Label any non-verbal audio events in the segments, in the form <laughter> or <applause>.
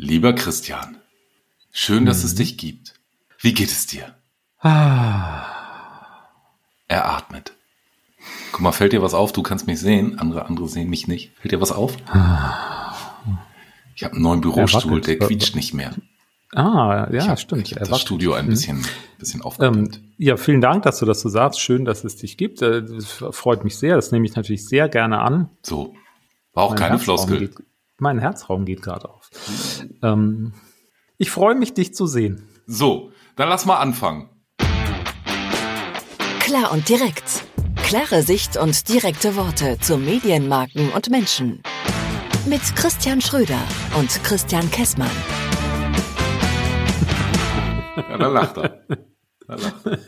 Lieber Christian, schön, dass es dich gibt. Wie geht es dir? Ah, Er atmet. Guck mal, fällt dir was auf? Du kannst mich sehen, andere andere sehen mich nicht. Fällt dir was auf? Ich habe einen neuen Bürostuhl, der quietscht nicht mehr. ah ja, hab, stimmt. Ich hab das. Studio ein Mhm. bisschen, bisschen aufgepimpt. Ähm, ja, vielen Dank, dass du das so sagst. Schön, dass es dich gibt. Äh, Das freut mich sehr. Das nehme ich natürlich sehr gerne an. so. War auch Mein keine Herzraum Floskel. Geht, mein Herzraum geht gerade auf. Ähm, ich freue mich, dich zu sehen. So, dann lass mal anfangen. Klar und direkt. Klare Sicht und direkte Worte zu Medienmarken und Menschen. Mit Christian Schröder und Christian Kessmann. Ja, da lacht er. Da lacht er.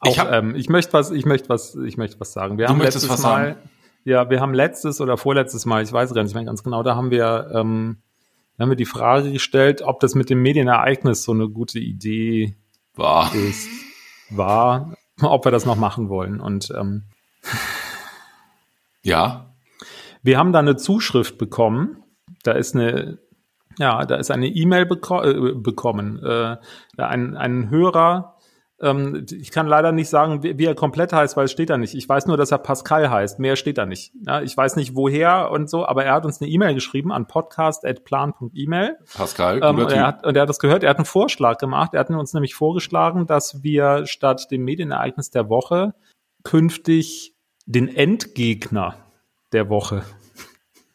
Auch, Ich hab- ähm, ich möchte was, ich möchte was, ich möchte was sagen. Wir Du haben möchtest letztes was Mal, sagen? Ja, wir haben letztes oder vorletztes Mal, ich weiß gar nicht mehr ganz genau, da haben wir, ähm, da haben wir die Frage gestellt, ob das mit dem Medienereignis so eine gute Idee War. ist, war, ob wir das noch machen wollen. Und ähm, Ja, wir haben da eine Zuschrift bekommen. Da ist eine, ja, da ist eine E-Mail beko äh, bekommen. Äh, ein, ein Hörer, ähm, ich kann leider nicht sagen, wie, wie er komplett heißt, weil es steht da nicht. Ich weiß nur, dass er Pascal heißt. Mehr steht da nicht. Ja, ich weiß nicht woher und so, aber er hat uns eine E-Mail geschrieben an podcast.plan.email. Pascal, Ähm, guter und, er hat, und er hat das gehört, er hat einen Vorschlag gemacht. Er hat uns nämlich vorgeschlagen, dass wir statt dem Medienereignis der Woche künftig den Endgegner der Woche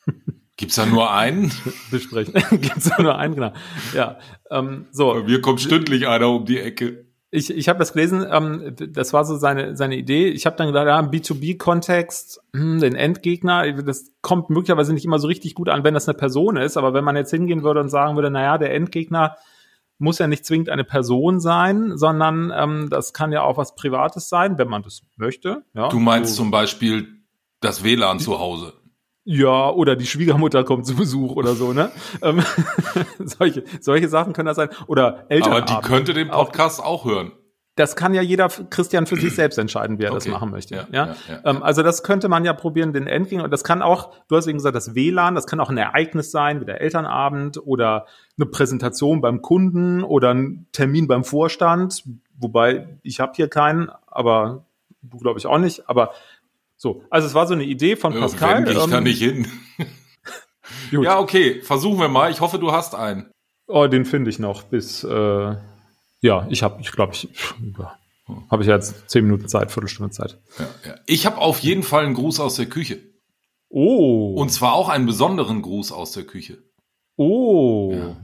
<laughs> Gibt's da nur einen? <laughs> besprechen. <laughs> Gibt's da nur einen, genau. Ja, ähm, so. Bei mir kommt stündlich einer um die Ecke. Ich, ich habe das gelesen, ähm, das war so seine, seine Idee. Ich habe dann gedacht, ja, im B2B-Kontext, hm, den Endgegner, das kommt möglicherweise nicht immer so richtig gut an, wenn das eine Person ist, aber wenn man jetzt hingehen würde und sagen würde, naja, der Endgegner muss ja nicht zwingend eine Person sein, sondern ähm, das kann ja auch was Privates sein, wenn man das möchte. Ja, Du meinst so, zum Beispiel das WLAN zu Hause. Ja, oder die Schwiegermutter kommt zu Besuch oder so, ne? Ähm, <laughs> solche, solche Sachen können das sein. Oder Eltern. Aber die könnte den Auch- Podcast auch hören. Das kann ja jeder Christian für sich <clears throat> selbst entscheiden, wie er Okay. das machen möchte. Ja, Ja, ja, ja, Ähm, also das könnte man ja probieren, den Endgegner. Und das kann auch, du hast eben gesagt, das WLAN, das kann auch ein Ereignis sein, wie der Elternabend oder eine Präsentation beim Kunden oder ein Termin beim Vorstand. Wobei ich habe hier keinen, aber du glaube ich auch nicht. Aber so, also es war so eine Idee von Pascal. wenn, ich ähm, da nicht hin. <laughs> Ja, okay, versuchen wir mal. Ich hoffe, du hast einen. Oh, den finde ich noch bis, äh, ja, ich habe, ich glaube, ich, ja, habe ich jetzt zehn Minuten Zeit, Viertelstunde Zeit. Ja, ja. Ich habe auf jeden Fall einen Gruß aus der Küche. Oh. Und zwar auch einen besonderen Gruß aus der Küche. Oh. Ja.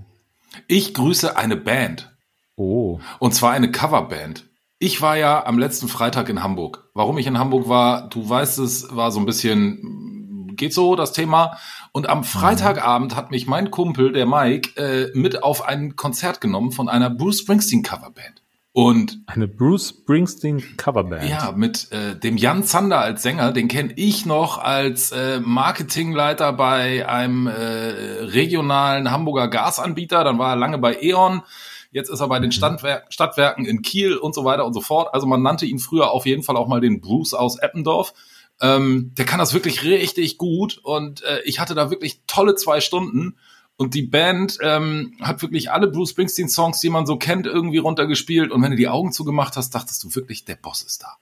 Ich grüße eine Band. Oh. Und zwar eine Coverband. Ich war ja am letzten Freitag in Hamburg. Warum ich in Hamburg war, du weißt es, war so ein bisschen, geht so das Thema. Und am Freitagabend hat mich mein Kumpel, der Mike, äh, mit auf ein Konzert genommen von einer Bruce Springsteen Coverband. Und Eine Bruce Springsteen Coverband. ja, mit äh, dem Jan Zander als Sänger, den kenne ich noch als äh, Marketingleiter bei einem äh, regionalen Hamburger Gasanbieter. Dann war er lange bei E.ON. Jetzt ist er bei den Standwer Stadtwerken in Kiel und so weiter und so fort. Also man nannte ihn früher auf jeden Fall auch mal den Bruce aus Eppendorf. Ähm, der kann das wirklich richtig gut und äh, ich hatte da wirklich tolle zwei Stunden. Und die Band ähm, hat wirklich alle Bruce Springsteen-Songs, die man so kennt, irgendwie runtergespielt. Und wenn du die Augen zugemacht hast, dachtest du wirklich, der Boss ist da.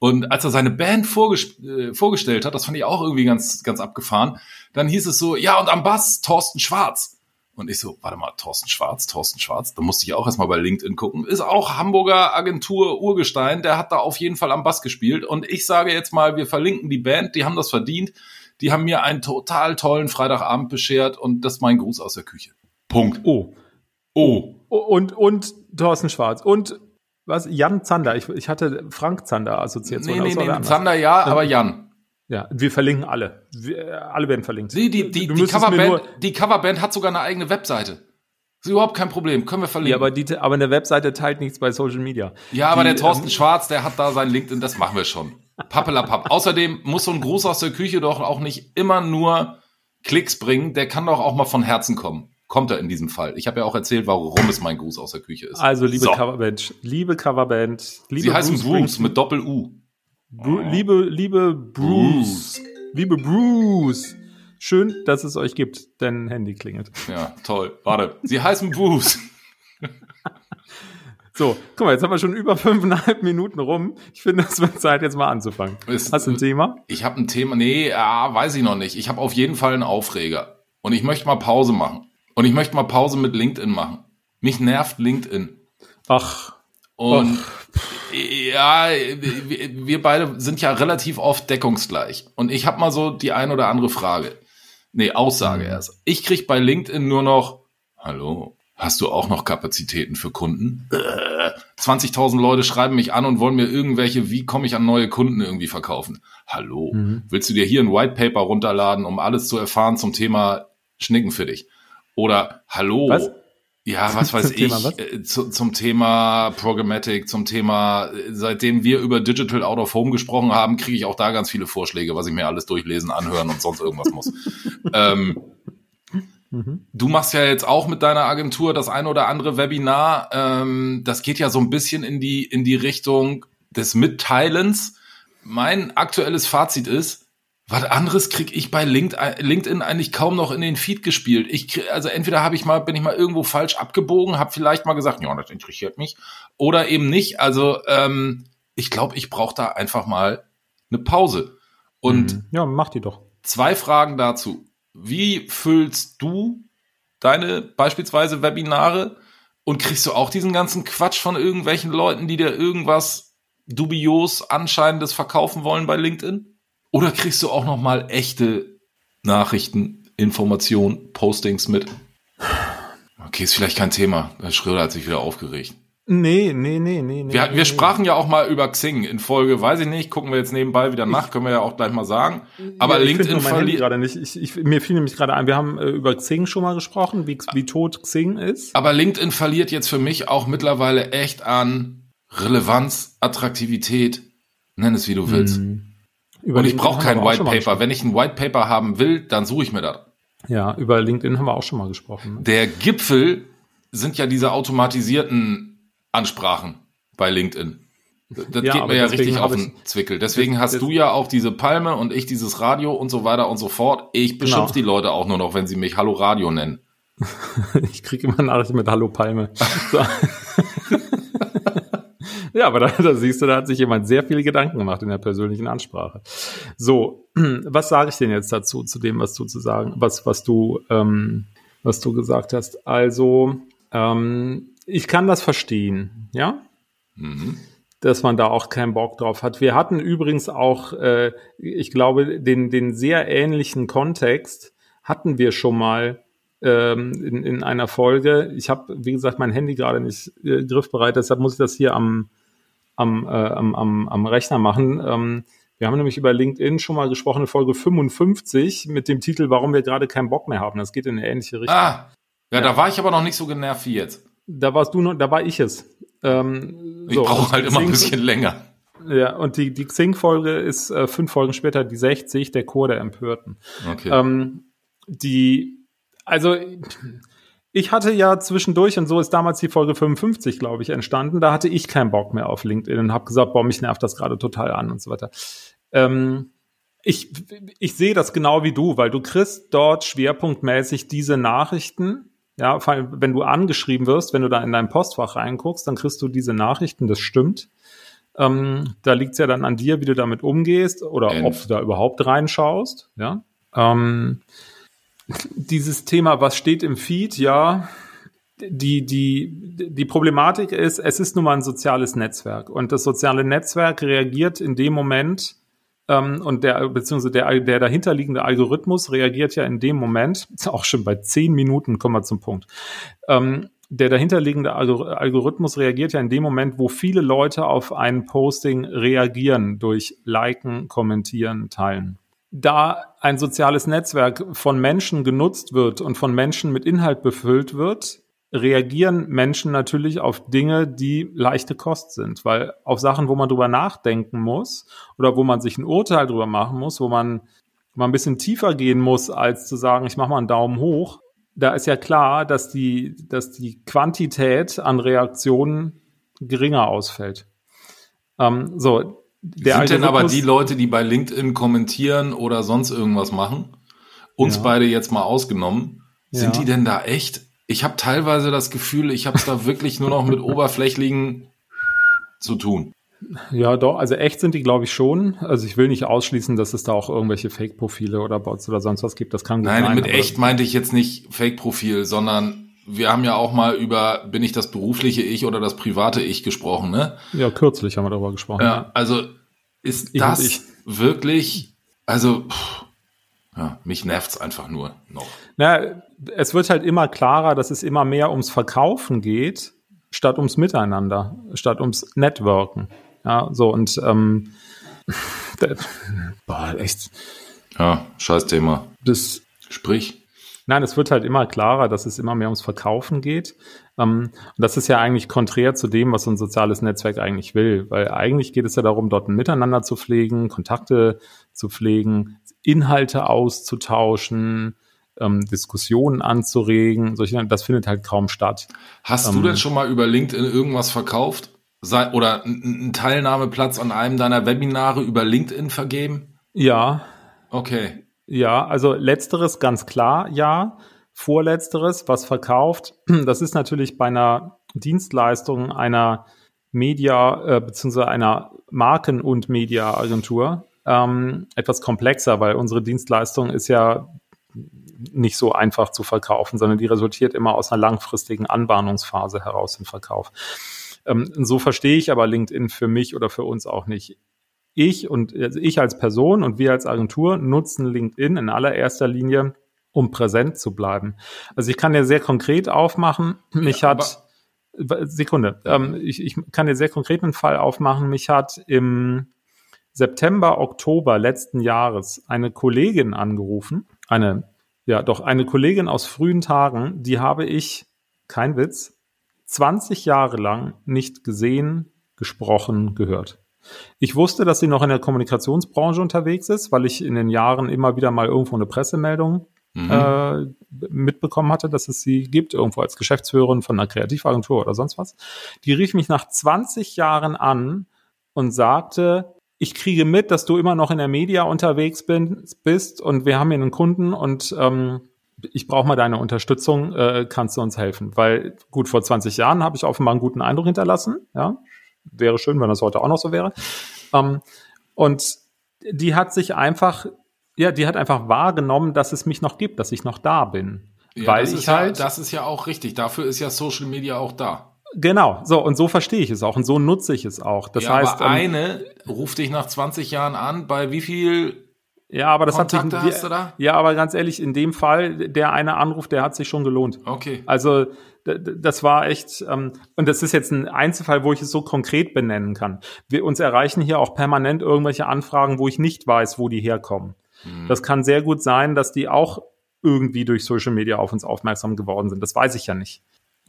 Und als er seine Band äh, vorgestellt hat, das fand ich auch irgendwie ganz, ganz abgefahren, dann hieß es so, ja, und am Bass Thorsten Schwarz. Und ich so, warte mal, Thorsten Schwarz, Thorsten Schwarz, da musste ich auch erstmal bei LinkedIn gucken. Ist auch Hamburger Agentur Urgestein, der hat da auf jeden Fall am Bass gespielt. Und ich sage jetzt mal, wir verlinken die Band, die haben das verdient. Die haben mir einen total tollen Freitagabend beschert und das ist mein Gruß aus der Küche. Punkt. Oh. Oh. Und, und Thorsten Schwarz. Und was? Jan Zander. Ich, ich hatte Frank Zander assoziiert. Nee, nee, nee, Zander ja, aber Jan. Ja, wir verlinken alle. Wir, alle werden verlinkt. Die, die, die, die, Coverband, die Coverband hat sogar eine eigene Webseite. Ist überhaupt kein Problem, können wir verlinken. Ja, aber, die, aber eine Webseite teilt nichts bei Social Media. Ja, aber die, der Thorsten ähm, Schwarz, der hat da sein LinkedIn, das machen wir schon. Pappelapapp. <laughs> Außerdem muss so ein Gruß aus der Küche doch auch nicht immer nur Klicks bringen, der kann doch auch mal von Herzen kommen. Kommt er in diesem Fall. Ich habe ja auch erzählt, warum es mein Gruß aus der Küche ist. Also, liebe So. Coverband, liebe Coverband, liebe Sie heißen Bruce mit Doppel-U. Bru liebe, liebe Bruce, liebe Bruce, Schön, dass es euch gibt, denn Handy klingelt. Ja, toll. Warte, Sie heißen Bruce. <laughs> So, guck mal, jetzt haben wir schon über fünfeinhalb Minuten rum. Ich finde, es wird Zeit, jetzt mal anzufangen. Ist, Hast du ein Thema? Ich habe ein Thema, nee, ja, weiß ich noch nicht. Ich habe auf jeden Fall einen Aufreger. Und ich möchte mal Pause machen. Und ich möchte mal Pause mit LinkedIn machen. Mich nervt LinkedIn. Ach. Und ja, wir beide sind ja relativ oft deckungsgleich. Und ich habe mal so die ein oder andere Frage. Nee, Aussage erst. Ich krieg bei LinkedIn nur noch, hallo, hast du auch noch Kapazitäten für Kunden? Äh, 20.000 Leute schreiben mich an und wollen mir irgendwelche, wie komme ich an neue Kunden irgendwie verkaufen? Hallo, willst du dir hier ein White Paper runterladen, um alles zu erfahren zum Thema Schnicken für dich? Oder hallo, Was? Ja, was weiß <laughs> Zum ich, Thema was? äh, zu, zum Thema Programmatic, zum Thema, äh, seitdem wir über Digital Out of Home gesprochen haben, kriege ich auch da ganz viele Vorschläge, was ich mir alles durchlesen, anhören und sonst irgendwas muss. <laughs> ähm, Du machst ja jetzt auch mit deiner Agentur das ein oder andere Webinar. Ähm, das geht ja so ein bisschen in die, in die Richtung des Mitteilens. Mein aktuelles Fazit ist, was anderes krieg ich bei LinkedIn LinkedIn eigentlich kaum noch in den Feed gespielt. Ich krieg, also entweder habe ich mal bin ich mal irgendwo falsch abgebogen, habe vielleicht mal gesagt, ja, das interessiert mich, oder eben nicht. Also ähm, ich glaube, ich brauche da einfach mal eine Pause. Und Mhm. ja, mach die doch. Zwei Fragen dazu. Wie füllst du deine beispielsweise Webinare und kriegst du auch diesen ganzen Quatsch von irgendwelchen Leuten, die dir irgendwas dubios anscheinendes verkaufen wollen bei LinkedIn? Oder kriegst du auch noch mal echte Nachrichten, Informationen, Postings mit? Okay, ist vielleicht kein Thema. Herr Schröder hat sich wieder aufgeregt. Nee, nee, nee, nee. nee Wir, nee, wir sprachen ja auch mal über Xing in Folge, weiß ich nicht, gucken wir jetzt nebenbei wieder nach, können wir ja auch gleich mal sagen. Aber ja, ich LinkedIn verliert. gerade nicht. Ich, ich, mir fiel nämlich gerade ein, wir haben äh, über Xing schon mal gesprochen, wie, wie tot Xing ist. Aber LinkedIn verliert jetzt für mich auch mittlerweile echt an Relevanz, Attraktivität, nenn es wie du willst. Über Und ich brauche kein White Paper. Wenn ich ein White Paper haben will, dann suche ich mir das. Ja, über LinkedIn haben wir auch schon mal gesprochen. Ne? Der Gipfel sind ja diese automatisierten Ansprachen bei LinkedIn. Das Ja, geht mir ja richtig auf den Zwickel. Deswegen hast du ja auch diese Palme und ich dieses Radio und so weiter und so fort. Ich beschimpf Genau. die Leute auch nur noch, wenn sie mich Hallo Radio nennen. <laughs> Ich kriege immer Nachrichten mit Hallo Palme. <laughs> So. <laughs> ja, aber da, da siehst du, da hat sich jemand sehr viele Gedanken gemacht in der persönlichen Ansprache. So, <clears throat> was sage ich denn jetzt dazu, zu dem, was du zu sagen, was, was du, ähm, was du gesagt hast? Also, ähm, ich kann das verstehen, ja? dass man da auch keinen Bock drauf hat. Wir hatten übrigens auch, äh, ich glaube, den, den sehr ähnlichen Kontext hatten wir schon mal ähm, in, in einer Folge. Ich habe, wie gesagt, mein Handy gerade nicht äh, griffbereit, deshalb muss ich das hier am, am, äh, am, am, am Rechner machen. Ähm, wir haben nämlich über LinkedIn schon mal gesprochen, in Folge 55 mit dem Titel, warum wir gerade keinen Bock mehr haben. Das geht in eine ähnliche Richtung. Ah, ja, da war ich aber noch nicht so genervt wie jetzt. Da warst du noch, da war ich es. Ähm, Ich so, brauche halt immer ein bisschen länger. Ja, und die, die Xing-Folge ist äh, fünf Folgen später die 60, der Chor der Empörten. Okay. Ähm, die, also ich hatte ja zwischendurch, und so ist damals die Folge 55, glaube ich, entstanden, da hatte ich keinen Bock mehr auf LinkedIn und habe gesagt, boah, mich nervt das gerade total an und so weiter. Ähm, ich, ich sehe das genau wie du, weil du kriegst dort schwerpunktmäßig diese Nachrichten. Ja, vor allem, wenn du angeschrieben wirst, wenn du da in dein Postfach reinguckst, dann kriegst du diese Nachrichten, das stimmt. Ähm, da liegt es ja dann an dir, wie du damit umgehst oder Ähm. ob du da überhaupt reinschaust. Ja. Ähm, dieses Thema, was steht im Feed, ja, die, die, die Problematik ist, es ist nun mal ein soziales Netzwerk und das soziale Netzwerk reagiert in dem Moment ähm, und der, beziehungsweise der, der dahinterliegende Algorithmus reagiert ja in dem Moment, <laughs> auch schon bei zehn Minuten, kommen wir zum Punkt. Ähm, der dahinterliegende Algor- Algorithmus reagiert ja in dem Moment, wo viele Leute auf ein Posting reagieren durch Liken, Kommentieren, Teilen. Da ein soziales Netzwerk von Menschen genutzt wird und von Menschen mit Inhalt befüllt wird, reagieren Menschen natürlich auf Dinge, die leichte Kost sind, weil auf Sachen, wo man drüber nachdenken muss oder wo man sich ein Urteil drüber machen muss, wo man mal ein bisschen tiefer gehen muss, als zu sagen, ich mache mal einen Daumen hoch, da ist ja klar, dass die, dass die Quantität an Reaktionen geringer ausfällt. Ähm, so, der Sind denn aber die Leute, die bei LinkedIn kommentieren oder sonst irgendwas machen? uns Ja. beide jetzt mal ausgenommen, sind Ja. die denn da echt? Ich habe teilweise das Gefühl, ich habe es da wirklich nur noch mit <laughs> oberflächlichen zu tun. Ja, doch, also echt sind die, glaube ich, schon. Also ich will nicht ausschließen, dass es da auch irgendwelche Fake-Profile oder Bots oder sonst was gibt. Das kann gut Nein, sein. mit echt meinte ich jetzt nicht Fake-Profil, sondern wir haben ja auch mal über, bin ich das berufliche Ich oder das private Ich gesprochen, ne? Ja, kürzlich haben wir darüber gesprochen. Ja, also ist Ich das ich. wirklich, also, pff, ja, mich nervt's einfach nur noch. Na, es wird halt immer klarer, dass es immer mehr ums Verkaufen geht, statt ums Miteinander, statt ums Networken. Ja, so und ähm, <laughs> boah, echt. Ja, scheiß Thema. Das, Sprich. Nein, es wird halt immer klarer, dass es immer mehr ums Verkaufen geht. Ähm, und das ist ja eigentlich konträr zu dem, was so ein soziales Netzwerk eigentlich will. Weil eigentlich geht es ja darum, dort ein Miteinander zu pflegen, Kontakte zu pflegen, Inhalte auszutauschen, ähm, Diskussionen anzuregen. Solche, das findet halt kaum statt. Hast Ähm. du denn schon mal über LinkedIn irgendwas verkauft? Sei, oder einen Teilnahmeplatz an einem deiner Webinare über LinkedIn vergeben? Ja, Okay. Ja, also letzteres ganz klar, ja. Vorletzteres, was verkauft, <clears throat> das ist natürlich bei einer Dienstleistung einer Media- äh, bzw. einer Marken- und Mediaagentur ähm, etwas komplexer, weil unsere Dienstleistung ist ja nicht so einfach zu verkaufen, sondern die resultiert immer aus einer langfristigen Anbahnungsphase heraus im Verkauf. Ähm, so verstehe ich aber LinkedIn für mich oder für uns auch nicht. Ich und also ich als Person und wir als Agentur nutzen LinkedIn in allererster Linie, um präsent zu bleiben. Also ich kann ja sehr konkret aufmachen. Mich Ja, hat Sekunde. Ähm, ich, ich kann dir sehr konkret einen Fall aufmachen. Mich hat im September, Oktober letzten Jahres eine Kollegin angerufen. Eine, ja, doch eine Kollegin aus frühen Tagen, die habe ich, kein Witz, 20 Jahre lang nicht gesehen, gesprochen, gehört. Ich wusste, dass sie noch in der Kommunikationsbranche unterwegs ist, weil ich in den Jahren immer wieder mal irgendwo eine Pressemeldung Mhm. äh, mitbekommen hatte, dass es sie gibt, irgendwo als Geschäftsführerin von einer Kreativagentur oder sonst was. Die rief mich nach 20 Jahren an und sagte, ich kriege mit, dass du immer noch in der Media unterwegs bin, bist und wir haben hier einen Kunden und ähm, ich brauche mal deine Unterstützung, äh, kannst du uns helfen? Weil gut, vor 20 Jahren habe ich offenbar einen guten Eindruck hinterlassen, ja. Wäre schön, wenn das heute auch noch so wäre. Ähm, und die hat sich einfach, ja, die hat einfach wahrgenommen, dass es mich noch gibt, dass ich noch da bin. Ja, weil ich ist ja, halt, das ist ja auch richtig. Dafür ist ja Social Media auch da. genau, so, und so verstehe ich es auch und so nutze ich es auch. Das ja, heißt, aber ähm, eine ruft dich nach 20 Jahren an, bei wie viel ja, aber das hat Kontakte sich, hast du da? ja, aber ganz ehrlich, in dem Fall, der eine Anruf, der hat sich schon gelohnt. Okay. Also das war echt, ähm, und das ist jetzt ein Einzelfall, wo ich es so konkret benennen kann. Wir uns erreichen hier auch permanent irgendwelche Anfragen, wo ich nicht weiß, wo die herkommen. Hm. Das kann sehr gut sein, dass die auch irgendwie durch Social Media auf uns aufmerksam geworden sind. Das weiß ich ja nicht.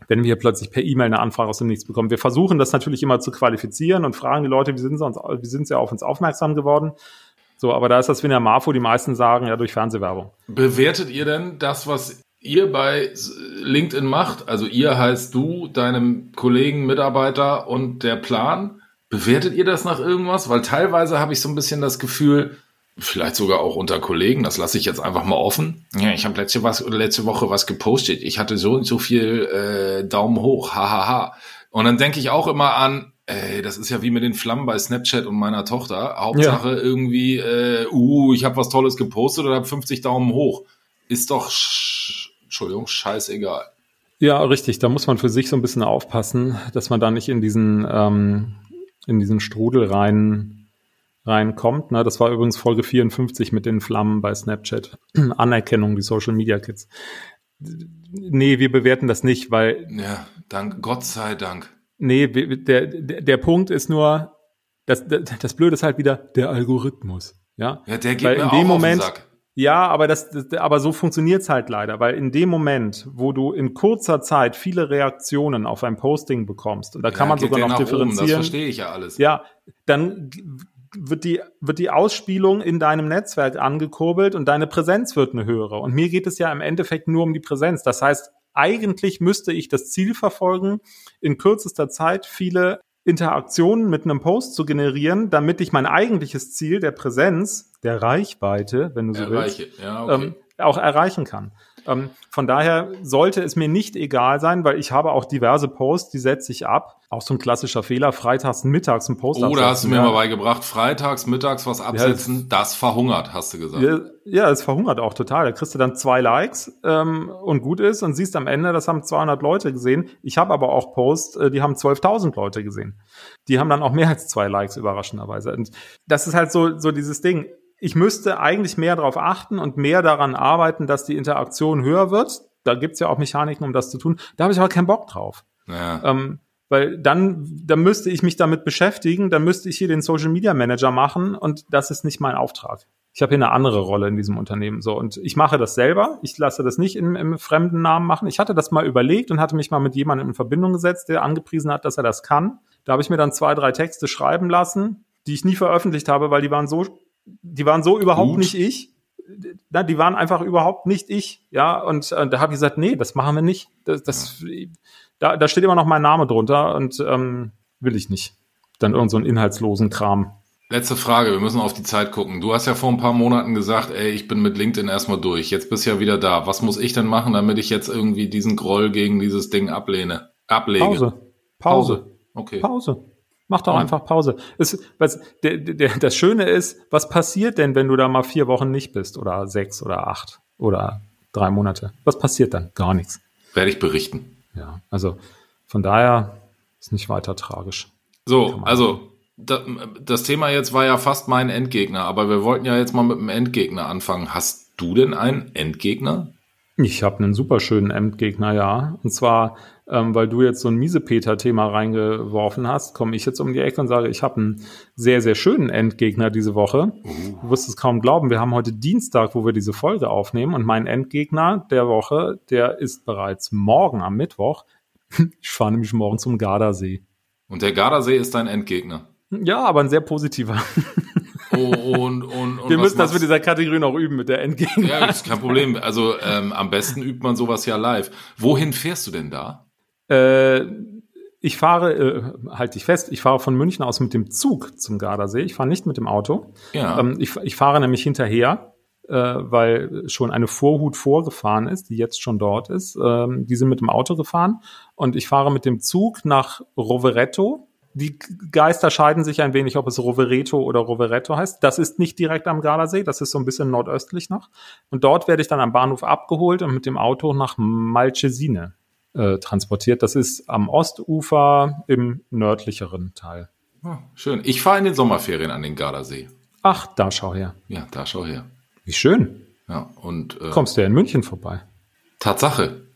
Wenn wir plötzlich per E-Mail eine Anfrage aus dem Nichts bekommen. Wir versuchen das natürlich immer zu qualifizieren und fragen die Leute, wie sind sie, uns, wie sind sie auf uns aufmerksam geworden? So, aber da ist das wie in der Marfo, die meisten sagen, ja, durch Fernsehwerbung. Bewertet ihr denn das, was ihr bei LinkedIn macht? Also ihr heißt du, deinem Kollegen, Mitarbeiter und der Plan. Bewertet ihr das nach irgendwas? Weil teilweise habe ich so ein bisschen das Gefühl, vielleicht sogar auch unter Kollegen, das lasse ich jetzt einfach mal offen. Ja, ich habe letzte, was, letzte Woche was gepostet. Ich hatte so und so viel äh, Daumen hoch, hahaha. Und dann denke ich auch immer an, ey, das ist ja wie mit den Flammen bei Snapchat und meiner Tochter. Hauptsache irgendwie, äh, uh, ich habe was Tolles gepostet oder habe 50 Daumen hoch. Ist doch, sch Entschuldigung, scheißegal. Ja, richtig. Da muss man für sich so ein bisschen aufpassen, dass man da nicht in diesen, ähm, in diesen Strudel rein, reinkommt. Ne? Das war übrigens Folge 54 mit den Flammen bei Snapchat. <clears throat> Anerkennung, die Social Media Kids. Nee, wir bewerten das nicht, weil, Ja, dank, Gott sei Dank. Nee, der, der, der Punkt ist nur, das, das, Blöde ist halt wieder der Algorithmus. Ja, Ja, der geht Weil mir in auch dem auf Moment, den Sack. Ja, aber das, das aber so funktioniert's halt leider, weil in dem Moment, wo du in kurzer Zeit viele Reaktionen auf ein Posting bekommst, und da kann Ja, man geht sogar noch nach oben, Das differenzieren, verstehe ich ja alles. ja, dann wird die, wird die Ausspielung in deinem Netzwerk angekurbelt und deine Präsenz wird eine höhere. Und mir geht es ja im Endeffekt nur um die Präsenz. Das heißt, eigentlich müsste ich das Ziel verfolgen, in kürzester Zeit viele Interaktionen mit einem Post zu generieren, damit ich mein eigentliches Ziel der Präsenz, der Reichweite, wenn du so willst, Erreiche. Ja, okay. ähm, auch erreichen kann. Ähm, von daher sollte es mir nicht egal sein, weil ich habe auch diverse Posts, die setze ich ab. Auch so ein klassischer Fehler, freitags mittags ein Post Oder hast du mir mal beigebracht, freitags, mittags was absetzen, ja, das verhungert, hast du gesagt. Ja, ja, es verhungert auch total. Da kriegst du dann zwei Likes ähm, und gut ist und siehst am Ende, das haben 200 Leute gesehen. Ich habe aber auch Posts, äh, die haben 12.000 Leute gesehen. Die haben dann auch mehr als zwei Likes, überraschenderweise. Und das ist halt so, so dieses Ding ich müsste eigentlich mehr darauf achten und mehr daran arbeiten, dass die Interaktion höher wird. Da gibt's ja auch Mechaniken, um das zu tun. Da habe ich aber keinen Bock drauf. Ja. Ähm, weil dann, dann müsste ich mich damit beschäftigen, dann müsste ich hier den Social Media Manager machen und das ist nicht mein Auftrag. Ich habe hier eine andere Rolle in diesem Unternehmen so und ich mache das selber. Ich lasse das nicht im, im fremden Namen machen. Ich hatte das mal überlegt und hatte mich mal mit jemandem in Verbindung gesetzt, der angepriesen hat, dass er das kann. Da habe ich mir dann zwei, drei Texte schreiben lassen, die ich nie veröffentlicht habe, weil die waren so die waren so überhaupt Gut. nicht ich. Na, die waren einfach überhaupt nicht ich. Ja, und äh, da habe ich gesagt, nee, das machen wir nicht. Das, das, da, da steht immer noch mein Name drunter und ähm, will ich nicht. Dann irgend so einen inhaltslosen Kram. Letzte Frage, wir müssen auf die Zeit gucken. Du hast ja vor ein paar Monaten gesagt, ey, ich bin mit LinkedIn erstmal durch. Jetzt bist du ja wieder da. Was muss ich denn machen, damit ich jetzt irgendwie diesen Groll gegen dieses Ding ablehne? Ablege. Pause. Pause. Okay. Pause. Mach doch einfach Pause. Es, was, der, der, das Schöne ist, was passiert denn, wenn du da mal vier Wochen nicht bist oder sechs oder acht oder drei Monate? Was passiert dann? Gar nichts. Werde ich berichten. Ja, also von daher ist nicht weiter tragisch. So, also das Thema jetzt war ja fast mein Endgegner, aber wir wollten ja jetzt mal mit dem Endgegner anfangen. Hast du denn einen Endgegner? Ich habe einen super schönen Endgegner, ja. Und zwar ähm, weil du jetzt so ein Miesepeter-Thema reingeworfen hast, komme ich jetzt um die Ecke und sage, ich habe einen sehr, sehr schönen Endgegner diese Woche. Uh. Du wirst es kaum glauben, wir haben heute Dienstag, wo wir diese Folge aufnehmen und mein Endgegner der Woche, der ist bereits morgen am Mittwoch. <laughs> Ich fahre nämlich morgen zum Gardasee. Und der Gardasee ist dein Endgegner? Ja, aber ein sehr positiver. Oh, und, und, und Wir müssen das mit dieser Kategorie noch üben, mit der Endgegner. Ja, ist kein Problem. Also ähm, am besten übt man sowas ja live. Wohin fährst du denn da? Äh, ich fahre, äh, halte ich fest, ich fahre von München aus mit dem Zug zum Gardasee. Ich fahre nicht mit dem Auto. Ja. Ähm, ich, ich fahre nämlich hinterher, äh, weil schon eine Vorhut vorgefahren ist, die jetzt schon dort ist. Ähm, die sind mit dem Auto gefahren und ich fahre mit dem Zug nach Rovereto. Die Geister scheiden sich ein wenig, ob es Rovereto oder Rovereto heißt. Das ist nicht direkt am Gardasee, das ist so ein bisschen nordöstlich noch. Und dort werde ich dann am Bahnhof abgeholt und mit dem Auto nach Malcesine äh, transportiert. Das ist am Ostufer im nördlicheren Teil. Oh, schön. Ich fahre in den Sommerferien an den Gardasee. Ach, da schau her. Ja, da schau her. Wie schön. Ja, und äh, kommst du ja in München vorbei. Tatsache.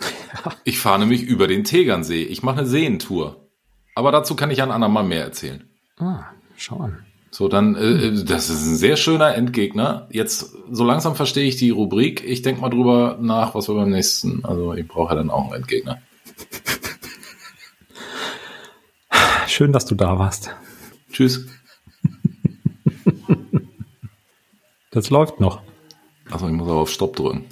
<laughs> ich fahre nämlich über den Tegernsee. Ich mache eine Seentour. Aber dazu kann ich an andermal mehr erzählen. Ah, schau an. So, dann, äh, äh, das ist ein sehr schöner Endgegner. Jetzt, so langsam verstehe ich die Rubrik. Ich denke mal drüber nach, was wir beim nächsten, also ich brauche ja dann auch einen Endgegner. Schön, dass du da warst. Tschüss. Das läuft noch. Achso, ich muss aber auf Stopp drücken.